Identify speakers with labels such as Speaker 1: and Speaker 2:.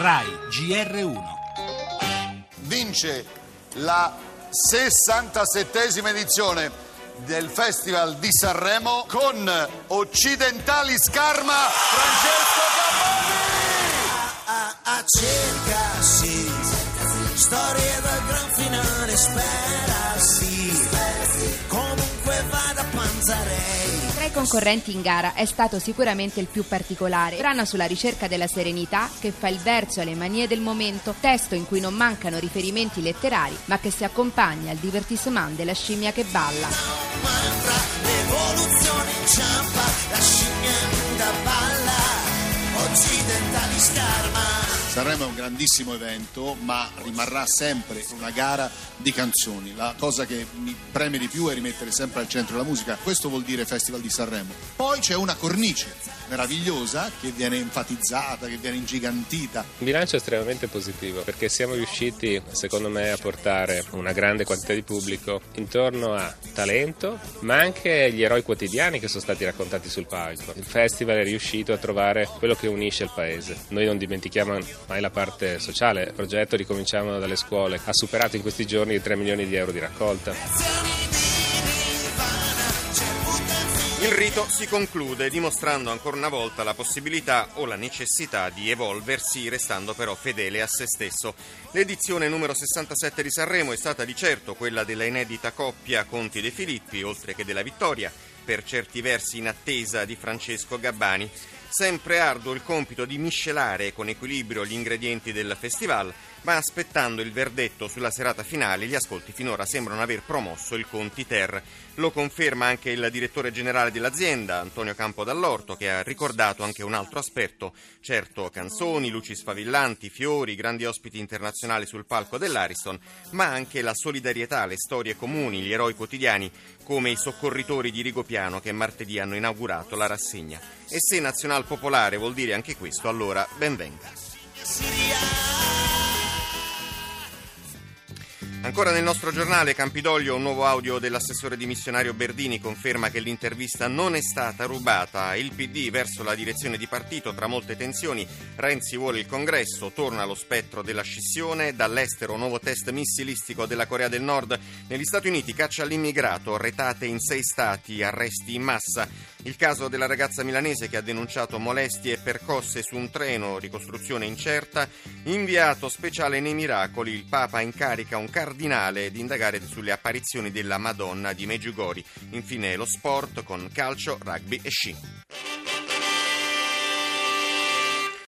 Speaker 1: RAI GR1.
Speaker 2: vince la 67esima edizione del Festival di Sanremo con Occidentali Scarma Francesco Gaboni.
Speaker 3: a, a cerca sì storie del gran finale spera
Speaker 4: concorrenti in gara è stato sicuramente il più particolare. Brano sulla ricerca della serenità che fa il verso alle manie del momento, testo in cui non mancano riferimenti letterari, ma che si accompagna al divertissement della scimmia che balla.
Speaker 3: occidentali scarma
Speaker 2: Sanremo è un grandissimo evento, ma rimarrà sempre una gara di canzoni. La cosa che mi preme di più è rimettere sempre al centro la musica. Questo vuol dire Festival di Sanremo. Poi c'è una cornice meravigliosa che viene enfatizzata, che viene ingigantita.
Speaker 5: Il bilancio estremamente positivo perché siamo riusciti, secondo me, a portare una grande quantità di pubblico intorno a talento, ma anche gli eroi quotidiani che sono stati raccontati sul palco. Il festival è riuscito a trovare quello che unisce il paese. Noi non dimentichiamo mai la parte sociale. Il progetto Ricominciamo dalle scuole ha superato in questi giorni i 3 milioni di euro di raccolta.
Speaker 6: Il rito si conclude dimostrando ancora una volta la possibilità o la necessità di evolversi, restando però fedele a se stesso. L'edizione numero 67 di Sanremo è stata di certo quella della inedita coppia Conti De Filippi, oltre che della vittoria, per certi versi in attesa di Francesco Gabbani. Sempre arduo il compito di miscelare con equilibrio gli ingredienti del festival, ma aspettando il verdetto sulla serata finale, gli ascolti finora sembrano aver promosso il Conti Ter. Lo conferma anche il direttore generale dell'azienda, Antonio Campo Dall'Orto, che ha ricordato anche un altro aspetto. Certo, canzoni, luci sfavillanti, fiori, grandi ospiti internazionali sul palco dell'Ariston, ma anche la solidarietà, le storie comuni, gli eroi quotidiani, come i soccorritori di Rigopiano che martedì hanno inaugurato la rassegna. E se Nazional Popolare vuol dire anche questo, allora ben venga. Ancora nel nostro giornale Campidoglio un nuovo audio dell'assessore dimissionario Berdini conferma che l'intervista non è stata rubata. Il PD verso la direzione di partito tra molte tensioni. Renzi vuole il congresso, torna lo spettro della scissione. Dall'estero nuovo test missilistico della Corea del Nord. Negli Stati Uniti caccia all'immigrato, retate in sei stati, arresti in massa. Il caso della ragazza milanese che ha denunciato molestie e percosse su un treno, ricostruzione incerta. Inviato speciale nei miracoli, il Papa incarica un cardinale ad indagare sulle apparizioni della Madonna di Meggiugori. Infine lo sport con calcio, rugby e sci.